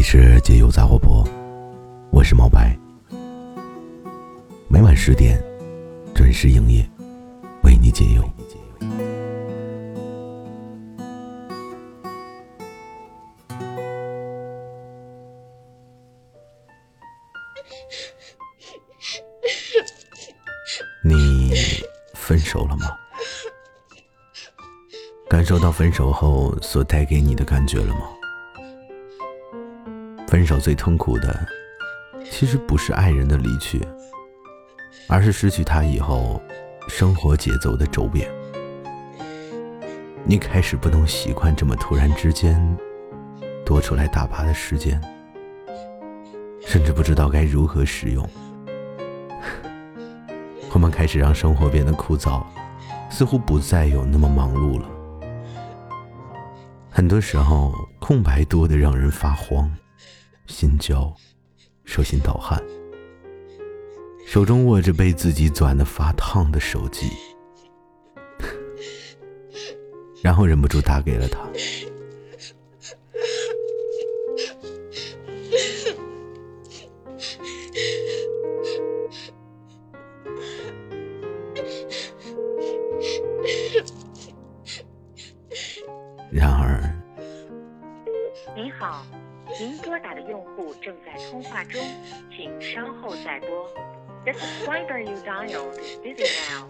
你，是解忧杂货铺，我是毛白，每晚十点准时营业，为你解忧。你分手了吗？感受到分手后所带给你的感觉了吗？分手最痛苦的，其实不是爱人的离去，而是失去他以后生活节奏的骤变。你开始不能习惯这么突然之间多出来大把的时间，甚至不知道该如何使用。我们开始让生活变得枯燥，似乎不再有那么忙碌了。很多时候，空白多的让人发慌、心焦、手心盗汗，手中握着被自己攥得发烫的手机，然后忍不住打给了他。然而，您拨打的用户正在通话中，请稍后再拨。The subscriber you dialed is busy now.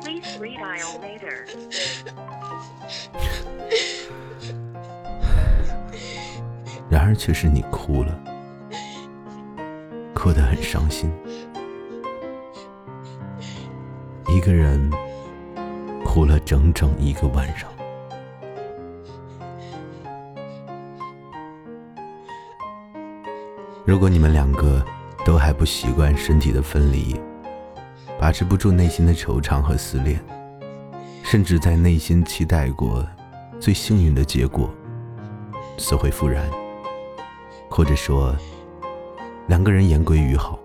Please redial later. 然而却是你哭了，哭得很伤心。一个人哭了整整一个晚上。如果你们两个都还不习惯身体的分离，把持不住内心的惆怅和思念，甚至在内心期待过最幸运的结果，死灰复燃，或者说两个人言归于好，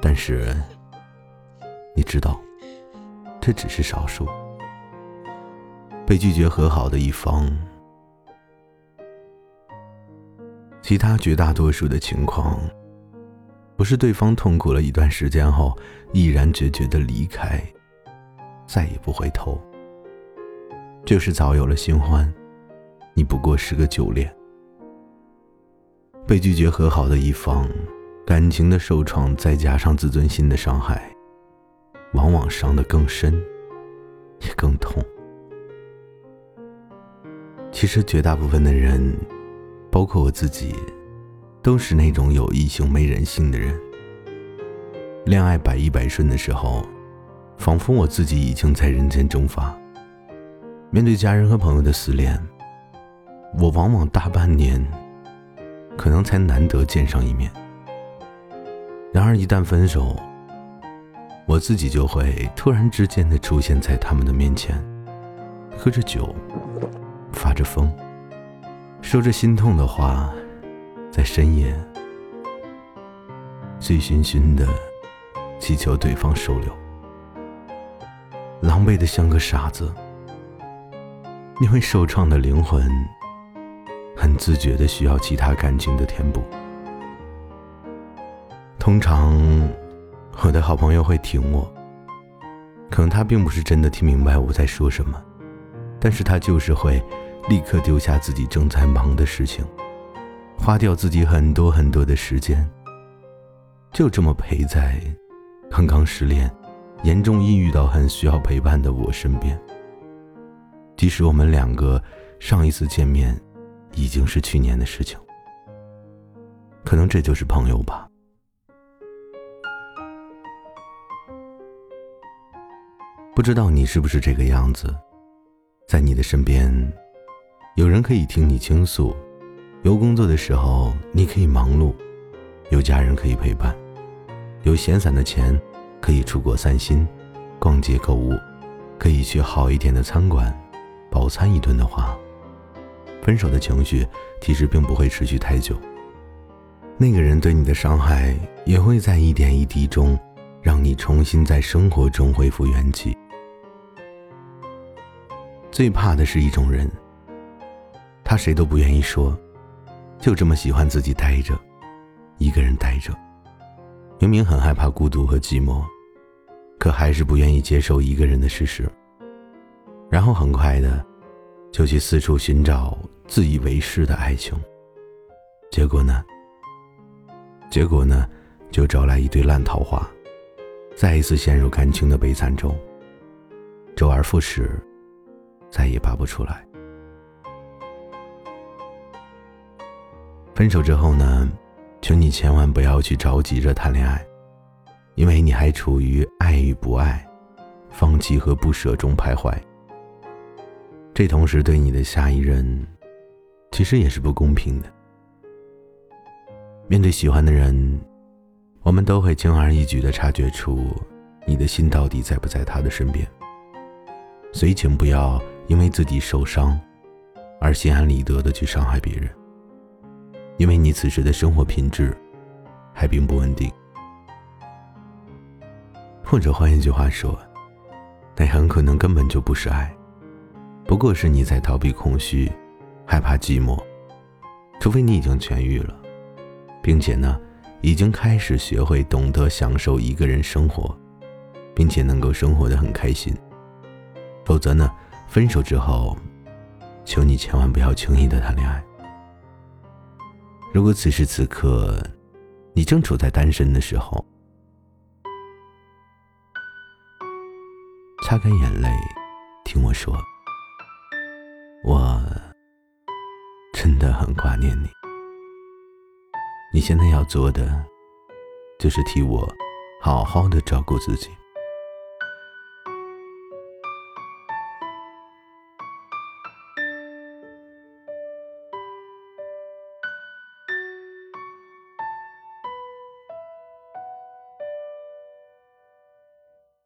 但是你知道，这只是少数，被拒绝和好的一方。其他绝大多数的情况，不是对方痛苦了一段时间后毅然决绝的离开，再也不回头，就是早有了新欢，你不过是个旧恋。被拒绝和好的一方，感情的受创再加上自尊心的伤害，往往伤得更深，也更痛。其实绝大部分的人。包括我自己，都是那种有异性没人性的人。恋爱百依百顺的时候，仿佛我自己已经在人间蒸发。面对家人和朋友的思念，我往往大半年，可能才难得见上一面。然而一旦分手，我自己就会突然之间的出现在他们的面前，喝着酒，发着疯。说着心痛的话，在深夜，醉醺醺的祈求对方收留，狼狈的像个傻子。因为受创的灵魂，很自觉的需要其他感情的填补。通常，我的好朋友会挺我，可能他并不是真的听明白我在说什么，但是他就是会。立刻丢下自己正在忙的事情，花掉自己很多很多的时间，就这么陪在刚刚失恋、严重抑郁到很需要陪伴的我身边。即使我们两个上一次见面已经是去年的事情，可能这就是朋友吧。不知道你是不是这个样子，在你的身边。有人可以听你倾诉，有工作的时候你可以忙碌，有家人可以陪伴，有闲散的钱可以出国散心、逛街购物，可以去好一点的餐馆饱餐一顿的话，分手的情绪其实并不会持续太久。那个人对你的伤害也会在一点一滴中，让你重新在生活中恢复元气。最怕的是一种人。他谁都不愿意说，就这么喜欢自己待着，一个人待着。明明很害怕孤独和寂寞，可还是不愿意接受一个人的事实。然后很快的，就去四处寻找自以为是的爱情。结果呢？结果呢？就招来一堆烂桃花，再一次陷入感情的悲惨中。周而复始，再也拔不出来。分手之后呢，请你千万不要去着急着谈恋爱，因为你还处于爱与不爱、放弃和不舍中徘徊。这同时对你的下一任，其实也是不公平的。面对喜欢的人，我们都会轻而易举的察觉出你的心到底在不在他的身边。所以，请不要因为自己受伤，而心安理得的去伤害别人。因为你此时的生活品质还并不稳定，或者换一句话说，那很可能根本就不是爱，不过是你在逃避空虚，害怕寂寞。除非你已经痊愈了，并且呢，已经开始学会懂得享受一个人生活，并且能够生活的很开心。否则呢，分手之后，求你千万不要轻易的谈恋爱。如果此时此刻，你正处在单身的时候，擦干眼泪，听我说，我真的很挂念你。你现在要做的，就是替我好好的照顾自己。